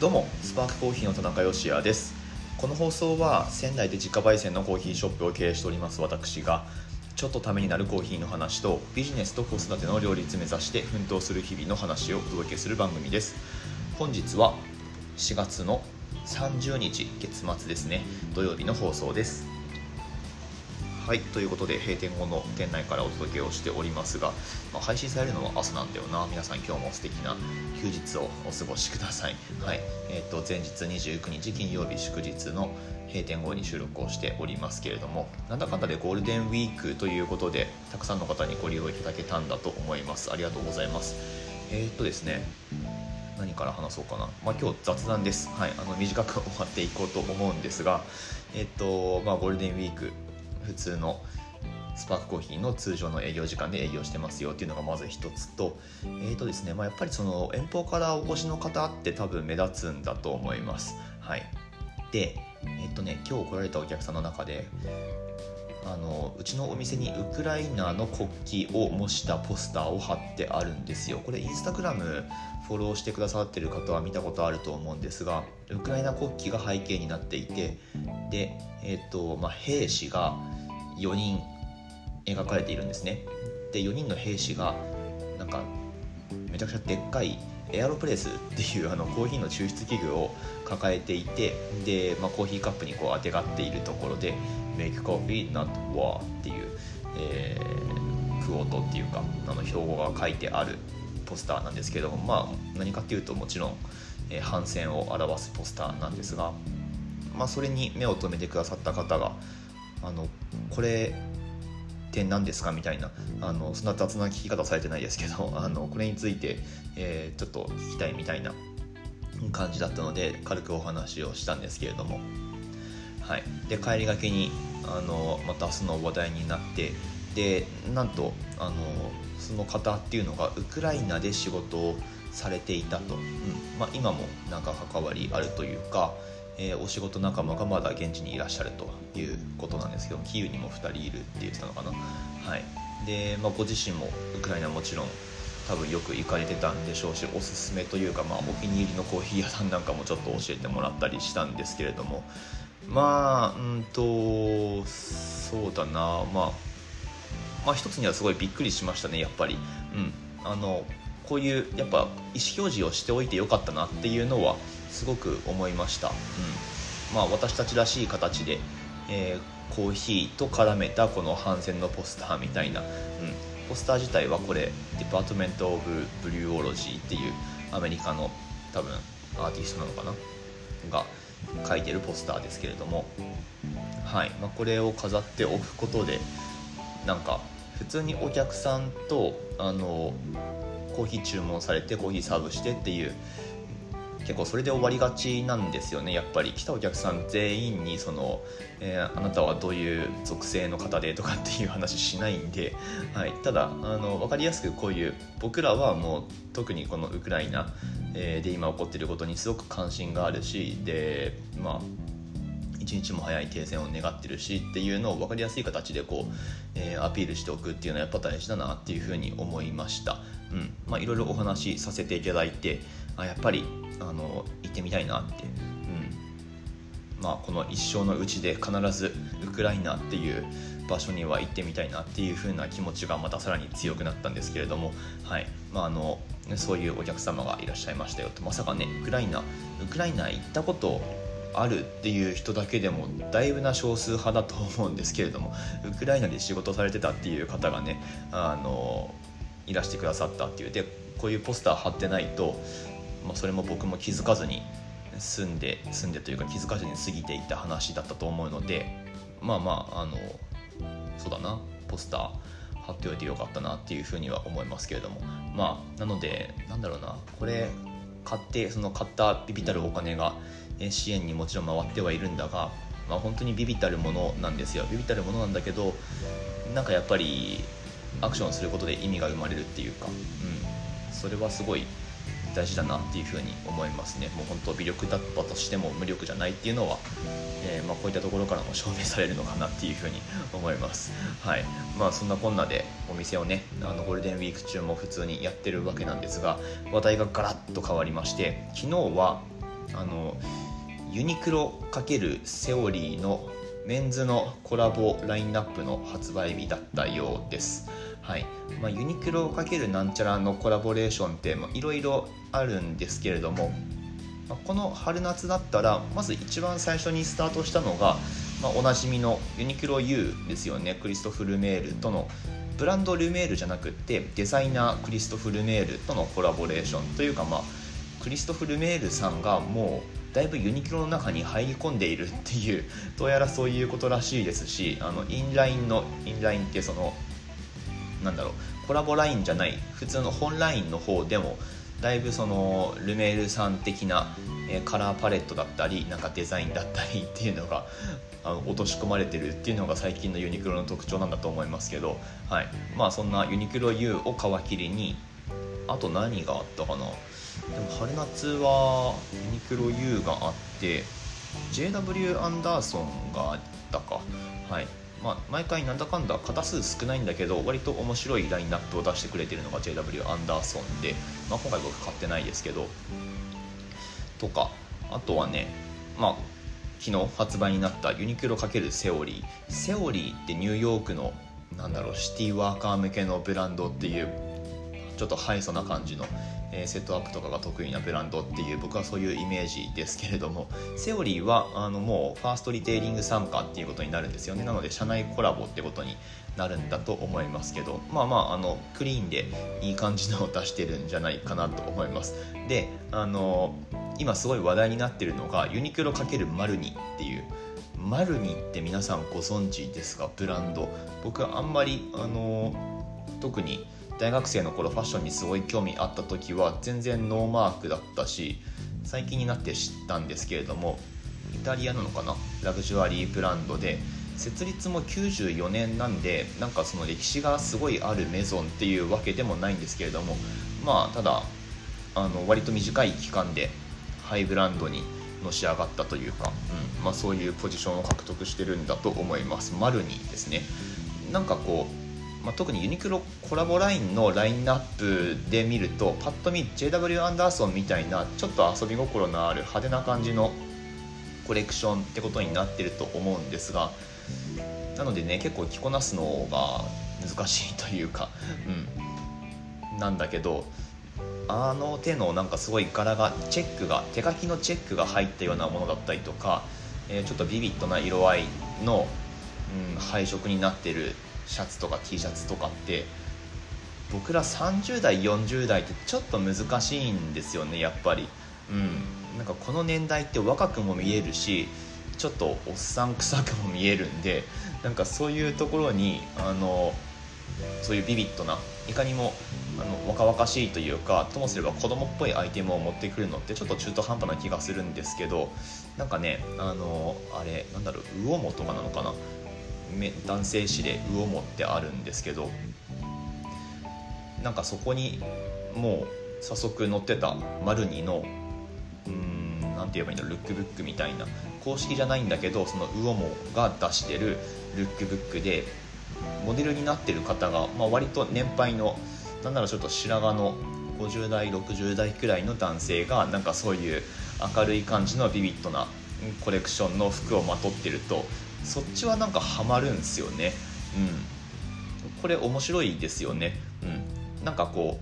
どうもスパークコーヒーの田中芳也です。この放送は仙台で自家焙煎のコーヒーショップを経営しております私がちょっとためになるコーヒーの話とビジネスと子育ての両立目指して奮闘する日々の話をお届けする番組です。本日は4月の30日月末ですね土曜日の放送です。はいということで閉店後の店内からお届けをしておりますが、まあ、配信されるのは朝なんだよな。皆さん今日も素敵な休日をお過ごしください。はいえっ、ー、と前日29日金曜日祝日の閉店後に収録をしておりますけれどもなんだかんだでゴールデンウィークということでたくさんの方にご利用いただけたんだと思います。ありがとうございます。えー、っとですね何から話そうかな、まあ、今日雑談です、はい、あの短く終わっていこうと思うんですが、えっとまあ、ゴールデンウィーク普通のスパークコーヒーの通常の営業時間で営業してますよっていうのがまず一つと,、えーとですねまあ、やっぱりその遠方からお越しの方って多分目立つんだと思います。はい、で、えっ、とね、今日来られたお客さんの中であのうちのお店にウクライナの国旗を模したポスターを貼ってあるんですよ。これインスタグラムフォローしてくださってる方は見たことあると思うんですがウクライナ国旗が背景になっていてで、えーとまあ、兵士が4人描かれているんですね。で4人の兵士がなんかめちゃくちゃでっかいエアロプレスっていうあのコーヒーの抽出器具を抱えていてで、まあ、コーヒーカップにこうあてがっているところで「Make Coffee Not War」っていう、えー、クオートっていうかあの標語が書いてあるポスターなんですけどもまあ何かっていうともちろん、えー、反戦を表すポスターなんですが、まあ、それに目を留めてくださった方があのこれって何ですかみたいなあのそんな雑な聞き方されてないですけど あのこれについて、えー、ちょっと聞きたいみたいな感じだったので軽くお話をしたんですけれども、はい、で帰りがけにあのまた明日の話題になってでなんとあのその方っていうのがウクライナで仕事をされていたと、うん。まあ、今もなんか関わりあるというか、えー、お仕事仲間がまだ現地にいらっしゃるということなんですけどキーウにも2人いるって言ってたのかな。はい。で、まあ、ご自身もウクライナもちろん多分よく行かれてたんでしょうしおすすめというか、まあ、お気に入りのコーヒー屋さんなんかもちょっと教えてもらったりしたんですけれども。まあうんとそうだな。まあまあ一つにはすごいびっくりしましたねやっぱり。うん。あのこういうやっぱ意思表示をしておいてよかったなっていうのはすごく思いました、うん。まあ、私たちらしい形で、えー、コーヒーと絡めたこの反戦のポスターみたいな、うん、ポスター自体はこれ Department of Brewology っていうアメリカの多分アーティストなのかな？が書いてるポスターですけれども、はい。まあ、これを飾っておくことでなんか普通にお客さんとあのコーヒー注文されてコーヒーサーブしてっていう結構それで終わりがちなんですよねやっぱり。来たお客さん全員にその、えー、あなたはどういう属性の方でとかっていう話しないんで、はい、ただあの分かりやすくこういう僕らはもう特にこのウクライナ、で今起こっていることにすごく関心があるしでまあ一日も早い停戦を願ってるしっていうのを分かりやすい形でこう、えー、アピールしておくっていうのはやっぱ大事だなっていうふうに思いました。うん。まあ、いろいろお話しさせていただいてあやっぱりあの行ってみたいなって、うん。まあ、この一生のうちで必ずウクライナっていう場所には行ってみたいなっていう風な気持ちがまたさらに強くなったんですけれども、はい。まあ、あのそういうお客様がいらっしゃいましたよと。まさかねウクライナウクライナ行ったことあるっていう人だけでもだいぶな少数派だと思うんですけれどもウクライナで仕事されてたっていう方がねあのいらしてくださったっていう。でこういうポスター貼ってないと、まあ、それも僕も気づかずに住んで住んでというか気づかずに過ぎていた話だったと思うのでまあまああのそうだなポスター貼っておいてよかったなっていうふうには思いますけれども。まあなのでなんだろうなこれ買ってその買ったビビたるお金が支援にもちろん回ってはいるんだが、まあ、本当にビビたるものなんですよ。ビビたるものなんだけどなんかやっぱりアクションすることで意味が生まれるっていうか、うん、それはすごい大事だなっていうふうに思いますね。もう本当微力だったとしても無力じゃないっていうのは、えー、まあ、こういったところからも証明されるのかなっていうふうに思います。はい。まあそんなこんなでお店をねあのゴールデンウィーク中も普通にやってるわけなんですが話題がガラッと変わりまして昨日はあのユニクロ×セオリーのメンズのコラボラインナップの発売日だったようです。はい。まあ、ユニクロ×なんちゃらのコラボレーションっていろいろあるんですけれども、まあ、この春夏だったらまず一番最初にスタートしたのが、まあ、おなじみのユニクロ U ですよね。クリストフ・ルメールとのブランドルメールじゃなくてデザイナークリストフ・ルメールとのコラボレーションというかまあクリストフ・ルメールさんがもうだいぶユニクロの中に入り込んでいるっていうどうやらそういうことらしいですしあのインラインのインラインってそのなんだろうコラボラインじゃない普通の本ラインの方でもだいぶそのルメールさん的な、えカラーパレットだったりなんかデザインだったり っていうのがあの落とし込まれてるっていうのが最近のユニクロの特徴なんだと思いますけど、はい、まあそんなユニクロ U を皮切りにあと何があったかな。でも春夏はユニクロ U があって JW アンダーソンがあったか。はい。まあ、毎回なんだかんだ型数少ないんだけど割と面白いラインナップを出してくれてるのが JW アンダーソンで、まあ、今回僕買ってないですけどとかあとはねまあ昨日発売になったユニクロ×セオリー。セオリーってニューヨークのなんだろうシティワーカー向けのブランドっていうちょっとハイソな感じのえセットアップとかが得意なブランドっていう僕はそういうイメージですけれどもセオリーはあのもうファーストリテイリング参加っていうことになるんですよね。なので社内コラボってことになるんだと思いますけどまあまああのクリーンでいい感じのを出してるんじゃないかなと思います。であの今すごい話題になってるのがユニクロ×マルニっていうマルニって皆さんご存知ですか？ブランド。僕はあんまりあの特に大学生の頃ファッションにすごい興味あった時は全然ノーマークだったし最近になって知ったんですけれどもイタリアなのかな？ラグジュアリーブランドで設立も94年なんでなんかその歴史がすごいあるメゾンっていうわけでもないんですけれどもまあただあの割と短い期間でハイブランドにのし上がったというか、うんまあ、そういうポジションを獲得してるんだと思います。マルニですね。なんかこうまあ、特にユニクロコラボラインのラインナップで見るとパッと見 JW アンダーソンみたいなちょっと遊び心のある派手な感じのコレクションってことになってると思うんですがなのでね結構着こなすのが難しいというか、うん、なんだけどあの手のなんかすごい柄がチェックが手書きのチェックが入ったようなものだったりとか、えー、ちょっとビビッドな色合いの、うん、配色になってるシャツとか T シャツとかって僕ら30代40代ってちょっと難しいんですよねやっぱり。うん。なんかこの年代って若くも見えるしちょっとおっさん臭くも見えるんでなんかそういうところにあのそういうビビッドないかにもあの若々しいというかともすれば子供っぽいアイテムを持ってくるのってちょっと中途半端な気がするんですけどなんかねあのあれなんだろう魚もとかなのかな？男性誌で魚もってあるんですけどなんかそこにもう早速載ってたマルニのうん何て言えばいいんだルックブックみたいな公式じゃないんだけどその魚もが出してるルックブックでモデルになってる方が、まあ、割と年配のなんならちょっと白髪の50代60代くらいの男性がなんかそういう明るい感じのビビッドなコレクションの服をまとってるとそっちはなんかハマるんですよね。うん。これ面白いですよね。うん。なんかこ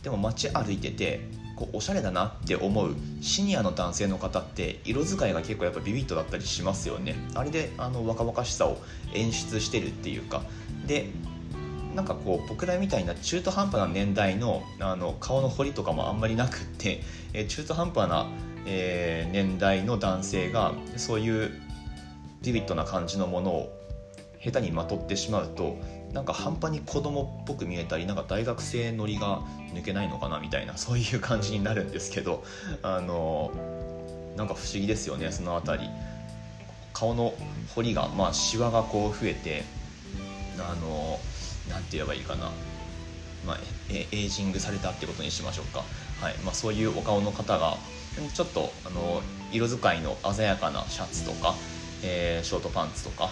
うでも街歩いててこうおしゃれだなって思うシニアの男性の方って色使いが結構やっぱビビッドだったりしますよね。あれであの若々しさを演出してるっていうか。でなんかこう僕らみたいな中途半端な年代のあの顔の彫りとかもあんまりなくって、中途半端な、えー、年代の男性がそういうビビッドな感じのものを下手にまとってしまうとなんか半端に子供っぽく見えたりなんか大学生ノリが抜けないのかなみたいな そういう感じになるんですけどあのなんか不思議ですよねその辺り。顔の彫りがまあシワがこう増えてあのなんて言えばいいかな。まあ、エイジングされたってことにしましょうか、はい。まあ、そういうお顔の方がちょっとあの色使いの鮮やかなシャツとかえー、ショートパンツとか、うん、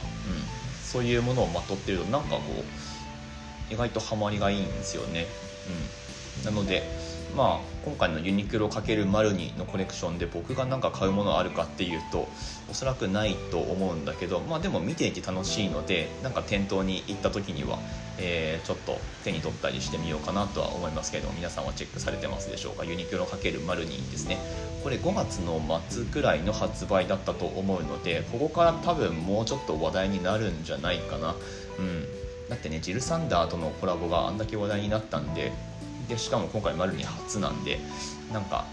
そういうものをまとってるとなんかこう意外とハマりがいいんですよね、うん、なのでまあ、今回のユニクロ×マルニのコレクションで僕が何か買うものあるかっていうとおそらくないと思うんだけど、まあ、でも見ていて楽しいのでなんか店頭に行った時には、えー、ちょっと手に取ったりしてみようかなとは思いますけど皆さんはチェックされてますでしょうか？ユニクロ×マルニですね。これ5月の末くらいの発売だったと思うのでここから多分もうちょっと話題になるんじゃないかな。うん。だってねジル・サンダーとのコラボがあんだけ話題になったんででしかも今回マルニ初なんでなんか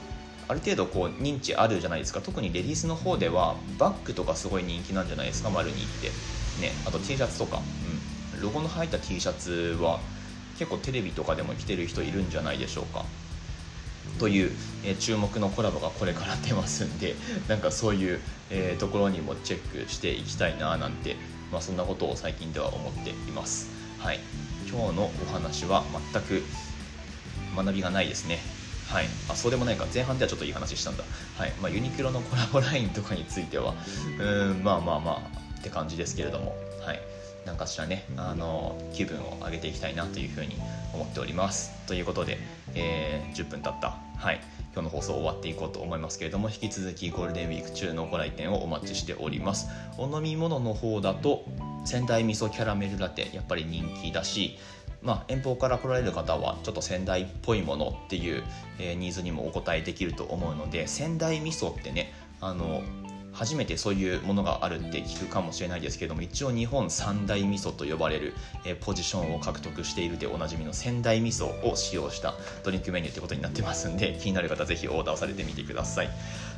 ある程度こう認知あるじゃないですか。特にレディースの方ではバッグとかすごい人気なんじゃないですかマルニって。ねあと T シャツとか、うん、ロゴの入った T シャツは結構テレビとかでも着てる人いるんじゃないでしょうか。という、えー、注目のコラボがこれから出ますんで なんかそういう、えー、ところにもチェックしていきたいななんて、まあ、そんなことを最近では思っています。はい。今日のお話は全く学びがないですね。はい、あそうでもないか。前半ではちょっといい話したんだ、はい。まあ、ユニクロのコラボラインとかについてはうんまあまあまあって感じですけれども、はい、なんかしらねあの気分を上げていきたいなというふうに思っております。ということで、えー、10分経った。はい。今日の放送終わっていこうと思いますけれども引き続きゴールデンウィーク中のご来店をお待ちしております。お飲み物の方だと仙台味噌キャラメルラテやっぱり人気だしまあ、遠方から来られる方はちょっと仙台っぽいものっていう、えー、ニーズにもお応えできると思うので仙台味噌ってねあの初めてそういうものがあるって聞くかもしれないですけども一応日本三大味噌と呼ばれる、えポジションを獲得しているでおなじみの仙台味噌を使用したドリンクメニューってことになってますんで気になる方ぜひオーダーされてみてください。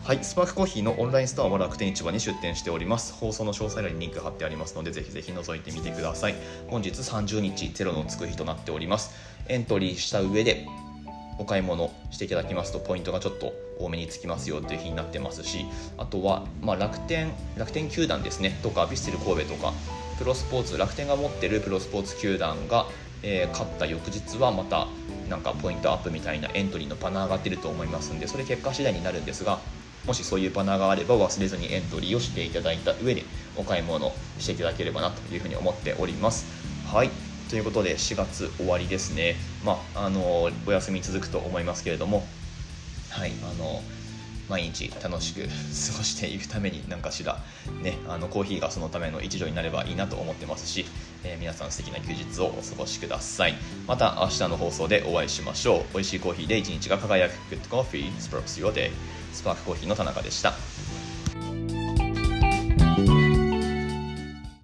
はいスパークコーヒーのオンラインストアも楽天市場に出店しております。放送の詳細欄にリンク貼ってありますのでぜひぜひ覗いてみてください。本日30日ゼロのつく日となっております。エントリーした上でお買い物していただきますとポイントがちょっと多めにつきますよという日になってますしあとは、まあ、楽天楽天球団ですねとかヴィッセル神戸とかプロスポーツ楽天が持ってるプロスポーツ球団が、えー、勝った翌日はまたなんかポイントアップみたいなエントリーのバナーが出ると思いますんでそれ結果次第になるんですがもしそういうバナーがあれば忘れずにエントリーをしていただいた上でお買い物していただければなというふうに思っております。はいということで4月終わりですね、まあ、あのお休み続くと思いますけれども、はい、あの毎日楽しく過ごしていくために何かしら、ね、あのコーヒーがそのための一助になればいいなと思ってますし、えー、皆さん素敵な休日をお過ごしください。また明日の放送でお会いしましょう。美味しいコーヒーで一日が輝く。Good Coffee. Sparks Your Day. スパークコーヒーの田中でした。